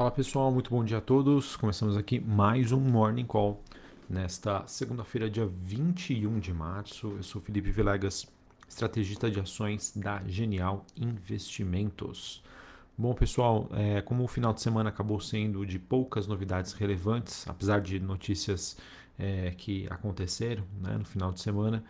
Fala pessoal, muito bom dia a todos. Começamos aqui mais um Morning Call nesta segunda-feira, dia 21 de março. Eu sou Felipe Vilegas, estrategista de ações da Genial Investimentos. Bom, pessoal, é, como o final de semana acabou sendo de poucas novidades relevantes, apesar de notícias é, que aconteceram né, no final de semana,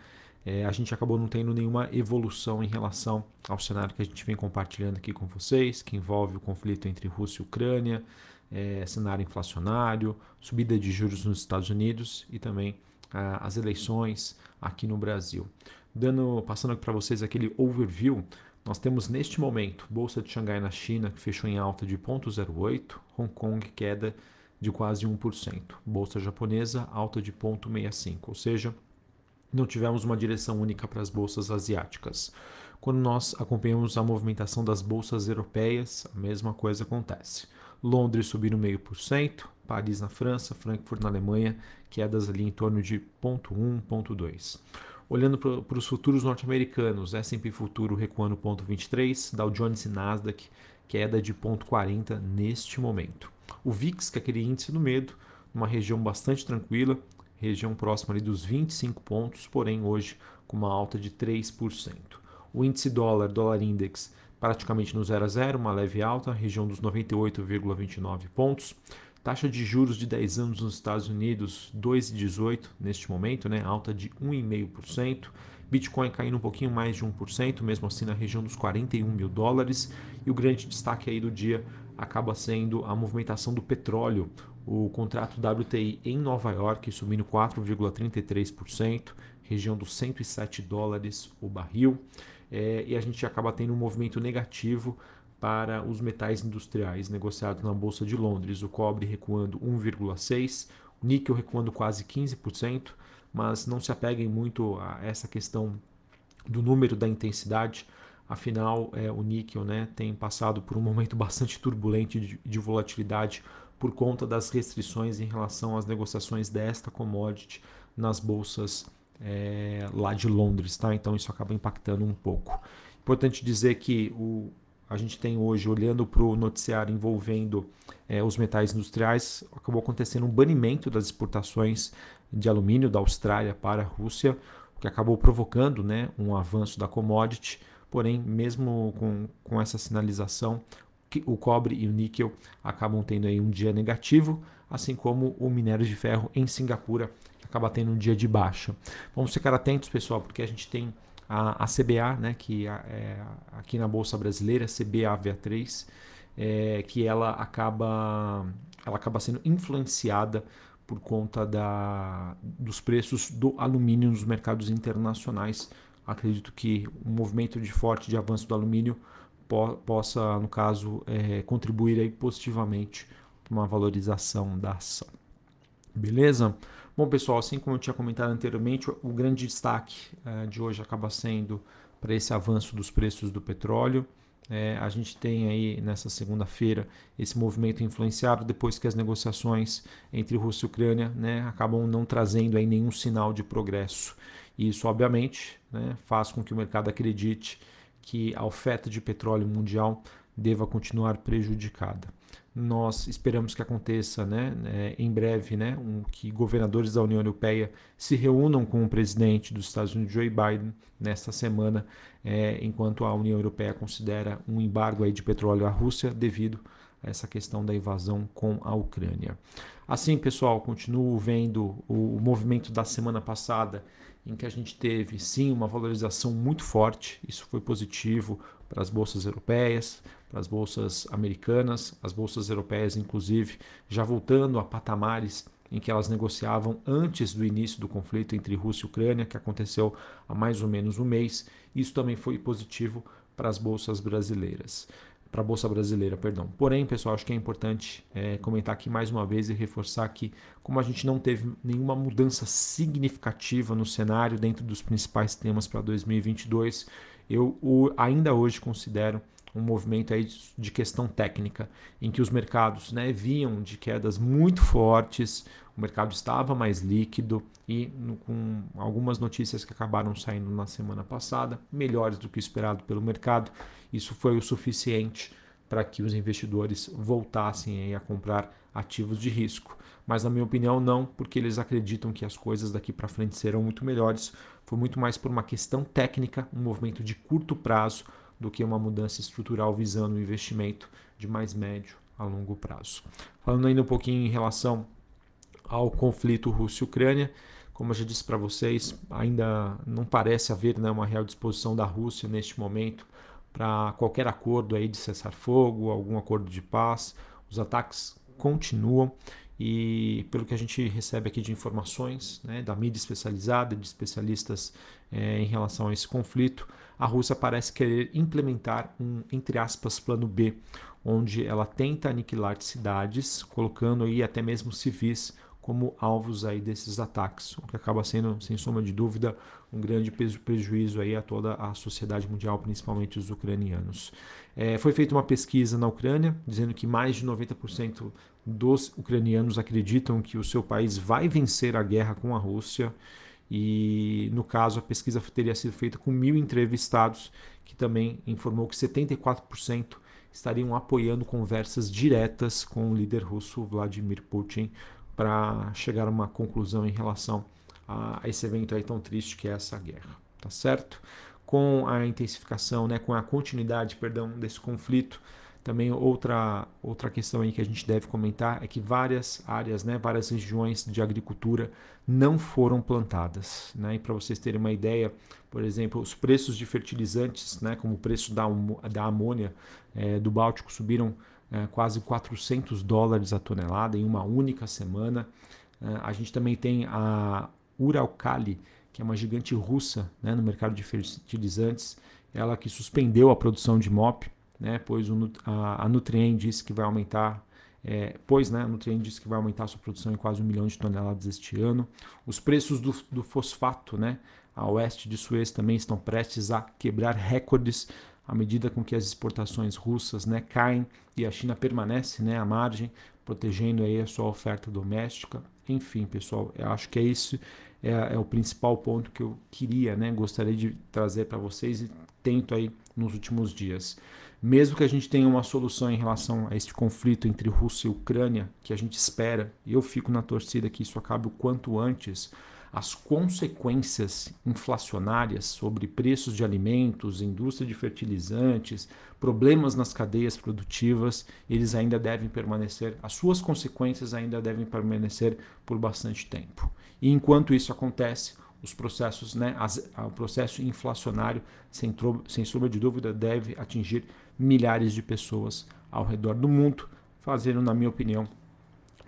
é, a gente acabou não tendo nenhuma evolução em relação ao cenário que a gente vem compartilhando aqui com vocês, que envolve o conflito entre Rússia e Ucrânia, é, cenário inflacionário, subida de juros nos Estados Unidos e também as eleições aqui no Brasil. Dando, passando para vocês aquele overview, nós temos neste momento Bolsa de Xangai na China que fechou em alta de 0,08, Hong Kong queda de quase 1%, Bolsa japonesa alta de 0,65, ou seja, não tivemos uma direção única para as bolsas asiáticas. Quando nós acompanhamos a movimentação das bolsas europeias, a mesma coisa acontece. Londres subindo meio por cento, Paris na França, Frankfurt na Alemanha, quedas ali em torno de 0,1, 0,2. Olhando para os futuros norte-americanos, S&P futuro recuando 0,23, Dow Jones e Nasdaq queda de 0,40 neste momento. O VIX, que é aquele índice do medo, uma região bastante tranquila, região próxima ali dos 25 pontos, porém hoje com uma alta de 3%. O índice dólar, dólar index, praticamente no 0 a 0, uma leve alta, região dos 98,29 pontos. Taxa de juros de 10 anos nos Estados Unidos, 2,18 neste momento, né? alta de 1,5%. Bitcoin caindo um pouquinho mais de 1%, mesmo assim na região dos 41 mil dólares. E o grande destaque aí do dia acaba sendo a movimentação do petróleo. O contrato WTI em Nova York subindo 4,33%, região dos 107 dólares o barril. É, e a gente acaba tendo um movimento negativo para os metais industriais negociados na Bolsa de Londres. O cobre recuando 1,6%, o níquel recuando quase 15%, mas não se apeguem muito a essa questão do número da intensidade. Afinal, é, o níquel né, tem passado por um momento bastante turbulento de, de volatilidade por conta das restrições em relação às negociações desta commodity nas bolsas é, lá de Londres, tá? Então isso acaba impactando um pouco. Importante dizer que o, a gente tem hoje, olhando para o noticiário envolvendo é, os metais industriais, acabou acontecendo um banimento das exportações de alumínio da Austrália para a Rússia, o que acabou provocando né, um avanço da commodity. Porém, mesmo com, com essa sinalização, o cobre e o níquel acabam tendo aí um dia negativo, assim como o minério de ferro em Singapura acaba tendo um dia de baixa. Vamos ficar atentos, pessoal, porque a gente tem a, a CBA, né, que é aqui na bolsa brasileira, CBAVA3, é, que ela acaba ela acaba sendo influenciada por conta da, dos preços do alumínio nos mercados internacionais. Acredito que o um movimento de forte de avanço do alumínio po possa, no caso, é, contribuir aí positivamente para uma valorização da ação. Beleza? Bom, pessoal, assim como eu tinha comentado anteriormente, o grande destaque é, de hoje acaba sendo para esse avanço dos preços do petróleo. É, a gente tem aí nessa segunda-feira esse movimento influenciado depois que as negociações entre Rússia e Ucrânia né, acabam não trazendo aí nenhum sinal de progresso. Isso, obviamente, né, faz com que o mercado acredite que a oferta de petróleo mundial deva continuar prejudicada. Nós esperamos que aconteça né, é, em breve né, um, que governadores da União Europeia se reúnam com o presidente dos Estados Unidos, Joe Biden, nesta semana, é, enquanto a União Europeia considera um embargo aí de petróleo à Rússia devido a essa questão da invasão com a Ucrânia. Assim, pessoal, continuo vendo o movimento da semana passada em que a gente teve sim uma valorização muito forte, isso foi positivo para as bolsas europeias, para as bolsas americanas, as bolsas europeias, inclusive, já voltando a patamares em que elas negociavam antes do início do conflito entre Rússia e Ucrânia, que aconteceu há mais ou menos um mês. Isso também foi positivo para as bolsas brasileiras para a Bolsa Brasileira, perdão. Porém, pessoal, acho que é importante é, comentar aqui mais uma vez e reforçar que, como a gente não teve nenhuma mudança significativa no cenário dentro dos principais temas para 2022, eu o, ainda hoje considero um movimento aí de questão técnica, em que os mercados né, viam de quedas muito fortes, o mercado estava mais líquido e com algumas notícias que acabaram saindo na semana passada, melhores do que esperado pelo mercado, isso foi o suficiente para que os investidores voltassem a comprar ativos de risco. Mas, na minha opinião, não, porque eles acreditam que as coisas daqui para frente serão muito melhores. Foi muito mais por uma questão técnica, um movimento de curto prazo, do que uma mudança estrutural visando o investimento de mais médio a longo prazo. Falando ainda um pouquinho em relação ao conflito Rússia-Ucrânia, como eu já disse para vocês, ainda não parece haver né, uma real disposição da Rússia neste momento para qualquer acordo aí de cessar fogo, algum acordo de paz. Os ataques continuam e pelo que a gente recebe aqui de informações né, da mídia especializada, de especialistas é, em relação a esse conflito, a Rússia parece querer implementar um, entre aspas, plano B, onde ela tenta aniquilar cidades, colocando aí até mesmo civis como alvos aí desses ataques, o que acaba sendo, sem sombra de dúvida, um grande prejuízo aí a toda a sociedade mundial, principalmente os ucranianos. É, foi feita uma pesquisa na Ucrânia, dizendo que mais de 90% dos ucranianos acreditam que o seu país vai vencer a guerra com a Rússia. E no caso, a pesquisa teria sido feita com mil entrevistados, que também informou que 74% estariam apoiando conversas diretas com o líder russo Vladimir Putin para chegar a uma conclusão em relação a esse evento aí tão triste que é essa guerra, tá certo? Com a intensificação, né, com a continuidade, perdão, desse conflito, também outra outra questão aí que a gente deve comentar é que várias áreas, né, várias regiões de agricultura não foram plantadas, né? E para vocês terem uma ideia, por exemplo, os preços de fertilizantes, né, como o preço da, da amônia é, do Báltico subiram é, quase 400 dólares a tonelada em uma única semana. É, a gente também tem a Uralkali, que é uma gigante russa né, no mercado de fertilizantes, ela que suspendeu a produção de MOP, né, pois o, a, a Nutrien disse que vai aumentar é, pois né, a Nutrien disse que vai aumentar sua produção em quase um milhão de toneladas este ano. Os preços do, do fosfato né, a oeste de Suez também estão prestes a quebrar recordes à medida com que as exportações russas né, caem e a China permanece né, à margem, protegendo aí a sua oferta doméstica. Enfim, pessoal, eu acho que é isso, é, é o principal ponto que eu queria, né, gostaria de trazer para vocês e tento aí nos últimos dias. Mesmo que a gente tenha uma solução em relação a este conflito entre Rússia e Ucrânia, que a gente espera, e eu fico na torcida que isso acabe o quanto antes, as consequências inflacionárias sobre preços de alimentos, indústria de fertilizantes, problemas nas cadeias produtivas, eles ainda devem permanecer, as suas consequências ainda devem permanecer por bastante tempo. E enquanto isso acontece, os processos, né, as, o processo inflacionário, sem, sem sombra de dúvida, deve atingir milhares de pessoas ao redor do mundo, fazendo, na minha opinião,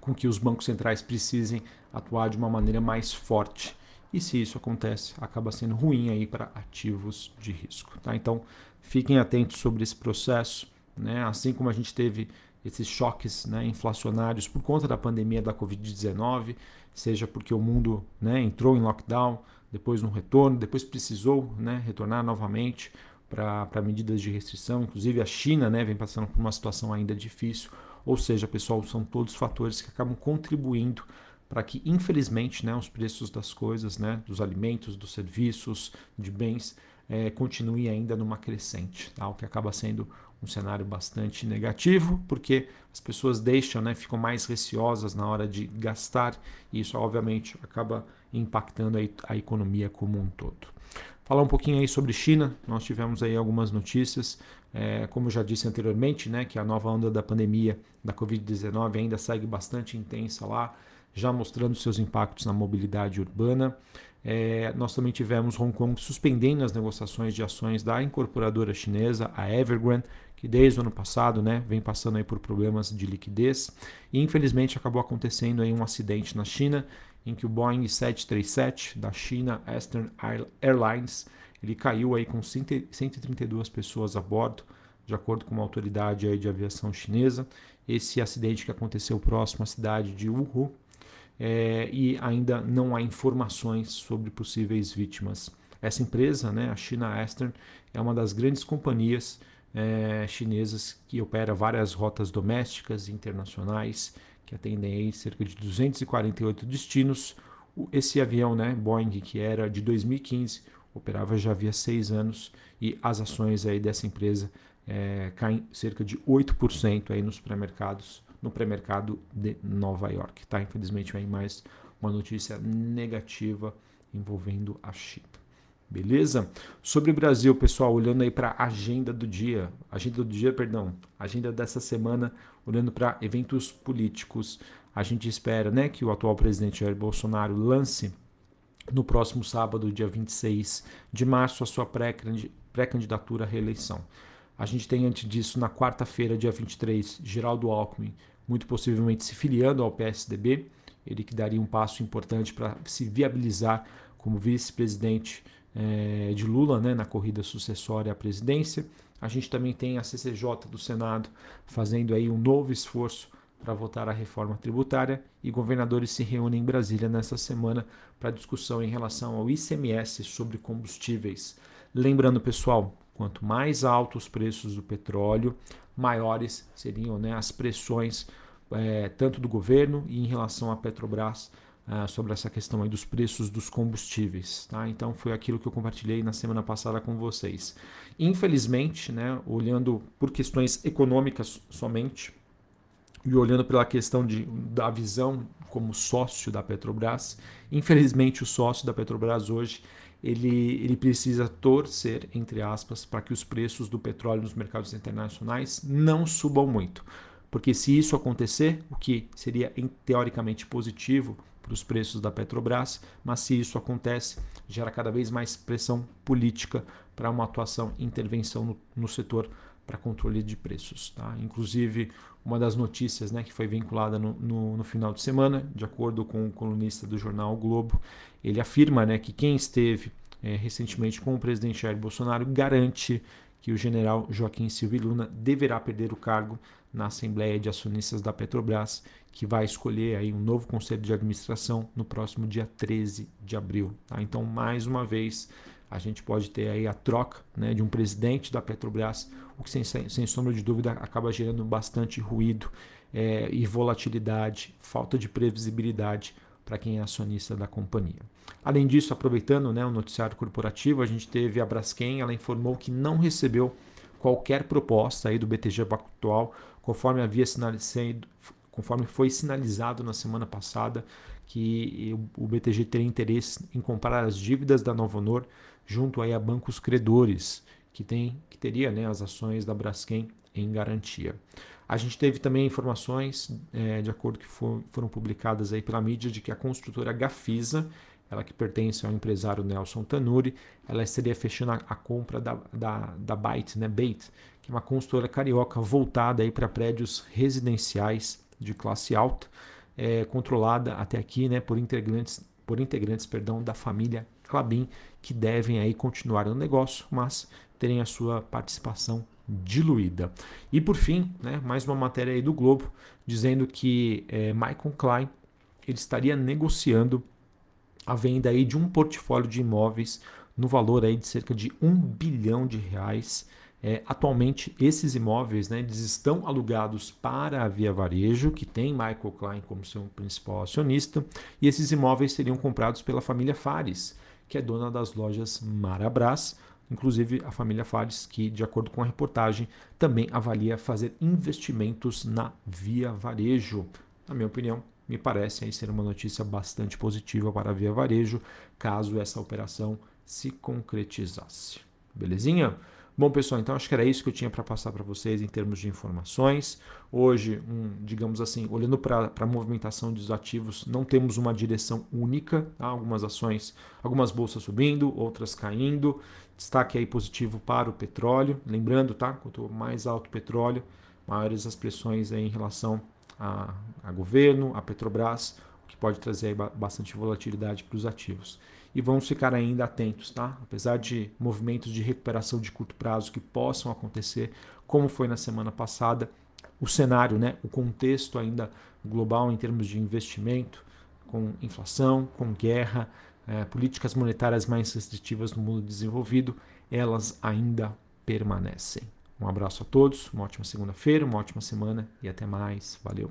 com que os bancos centrais precisem atuar de uma maneira mais forte. E se isso acontece, acaba sendo ruim aí para ativos de risco. Tá? Então, fiquem atentos sobre esse processo. Né? Assim como a gente teve esses choques né, inflacionários por conta da pandemia da Covid-19, seja porque o mundo né, entrou em lockdown, depois no retorno, depois precisou né, retornar novamente para medidas de restrição. Inclusive a China né, vem passando por uma situação ainda difícil. Ou seja, pessoal, são todos fatores que acabam contribuindo para que, infelizmente, né, os preços das coisas, né, dos alimentos, dos serviços, de bens, é, ainda numa crescente, tá? o que acaba sendo um cenário bastante negativo, porque as pessoas deixam, né, ficam mais receosas na hora de gastar, e isso obviamente acaba impactando a, a economia como um todo. Falar um pouquinho aí sobre China, nós tivemos aí algumas notícias, é, como já disse anteriormente, né, que a nova onda da pandemia da Covid-19 ainda segue bastante intensa lá, já mostrando seus impactos na mobilidade urbana. É, nós também tivemos Hong Kong suspendendo as negociações de ações da incorporadora chinesa, a Evergrande, que desde o ano passado né, vem passando aí por problemas de liquidez. E infelizmente acabou acontecendo aí um acidente na China em que o Boeing 737 da China Eastern Airlines ele caiu aí com 132 pessoas a bordo, de acordo com uma autoridade aí de aviação chinesa. Esse acidente que aconteceu próximo à cidade de Wuhu é, e ainda não há informações sobre possíveis vítimas. Essa empresa, né, a China Eastern, é uma das grandes companhias é, chinesas que opera várias rotas domésticas e internacionais que atendem aí cerca de 248 destinos. Esse avião, né, Boeing, que era de 2015, operava já havia seis anos e as ações aí dessa empresa é, caem cerca de 8% aí nos supermercados, no pré-mercado de Nova York. Tá? Infelizmente, aí mais uma notícia negativa envolvendo a China. Beleza? Sobre o Brasil, pessoal, olhando aí para a agenda do dia, agenda do dia, perdão, agenda dessa semana, olhando para eventos políticos, a gente espera, né, que o atual presidente Jair Bolsonaro lance no próximo sábado, dia 26 de março, a sua pré-candidatura à reeleição. A gente tem antes disso, na quarta-feira, dia 23, Geraldo Alckmin, muito possivelmente se filiando ao PSDB, ele que daria um passo importante para se viabilizar como vice-presidente é, de Lula né, na corrida sucessória à presidência. A gente também tem a CCJ do Senado fazendo aí um novo esforço para votar a reforma tributária e governadores se reúnem em Brasília nesta semana para discussão em relação ao ICMS sobre combustíveis. Lembrando, pessoal, quanto mais altos os preços do petróleo, maiores seriam né, as pressões é, tanto do governo e em relação à Petrobras uh, sobre essa questão aí dos preços dos combustíveis. Tá? Então foi aquilo que eu compartilhei na semana passada com vocês. Infelizmente, né, olhando por questões econômicas somente e olhando pela questão de, da visão como sócio da Petrobras, infelizmente o sócio da Petrobras hoje ele, ele precisa torcer, entre aspas, para que os preços do petróleo nos mercados internacionais não subam muito. Porque se isso acontecer, o que seria teoricamente positivo para os preços da Petrobras, mas se isso acontece, gera cada vez mais pressão política para uma atuação e intervenção no, no setor para controle de preços. Tá? Inclusive, uma das notícias né, que foi vinculada no, no, no, final de semana, de acordo com o colunista do jornal o Globo, ele afirma né, que quem esteve é, recentemente com o presidente Jair Bolsonaro garante que o general Joaquim Silva Luna deverá perder o cargo na Assembleia de Acionistas da Petrobras, que vai escolher aí um novo conselho de administração no próximo dia 13 de abril. Tá? Então, mais uma vez, a gente pode ter aí a troca né, de um presidente da Petrobras, o que sem, sem sombra de dúvida acaba gerando bastante ruído é, e volatilidade, falta de previsibilidade para quem é acionista da companhia. Além disso, aproveitando né, o noticiário corporativo, a gente teve a Braskem, ela informou que não recebeu qualquer proposta aí do BTG Pactual, conforme havia sinalizado, conforme foi sinalizado na semana passada que o BTG teria interesse em comprar as dívidas da Novo Honor junto aí a bancos credores, que tem que teria né, as ações da Braskem em garantia. A gente teve também informações, é, de acordo que for, foram publicadas aí pela mídia, de que a construtora Gafisa ela que pertence ao empresário Nelson Tanuri, ela estaria fechando a, compra da, da, da Byte, né, Bait, que é uma consultora carioca voltada para prédios residenciais de classe alta, é, controlada até aqui né, por integrantes, por integrantes perdão, da família Clabin, que devem aí continuar no negócio, mas terem a sua participação diluída. E por fim, né, mais uma matéria aí do Globo dizendo que é, Michael Klein ele estaria negociando a venda aí de um portfólio de imóveis no valor aí de cerca de um bilhão de reais. É, atualmente, esses imóveis né, eles estão alugados para a Via Varejo, que tem Michael Klein como seu principal acionista, e esses imóveis seriam comprados pela família Fares, que é dona das lojas Marabras, inclusive a família Fares, que, de acordo com a reportagem, também avalia fazer investimentos na Via Varejo. Na minha opinião, me parece aí ser uma notícia bastante positiva para a Via Varejo, caso essa operação se concretizasse. Belezinha? Bom, pessoal, então acho que era isso que eu tinha para passar para vocês em termos de informações. Hoje, um, digamos assim, olhando para a movimentação dos ativos, não temos uma direção única. Tá? Algumas ações, algumas bolsas subindo, outras caindo. Destaque aí positivo para o petróleo. Lembrando, tá? Quanto mais alto o petróleo, maiores as pressões aí em relação a, a governo, a Petrobras, o que pode trazer bastante volatilidade para os ativos. E vamos ficar ainda atentos, tá? Apesar de movimentos de recuperação de curto prazo que possam acontecer, como foi na semana passada, o cenário, né, o contexto ainda global em termos de investimento, com inflação, com guerra, é, políticas monetárias mais restritivas no mundo desenvolvido, elas ainda permanecem. Um abraço a todos, uma ótima segunda-feira, uma ótima semana e até mais. Valeu!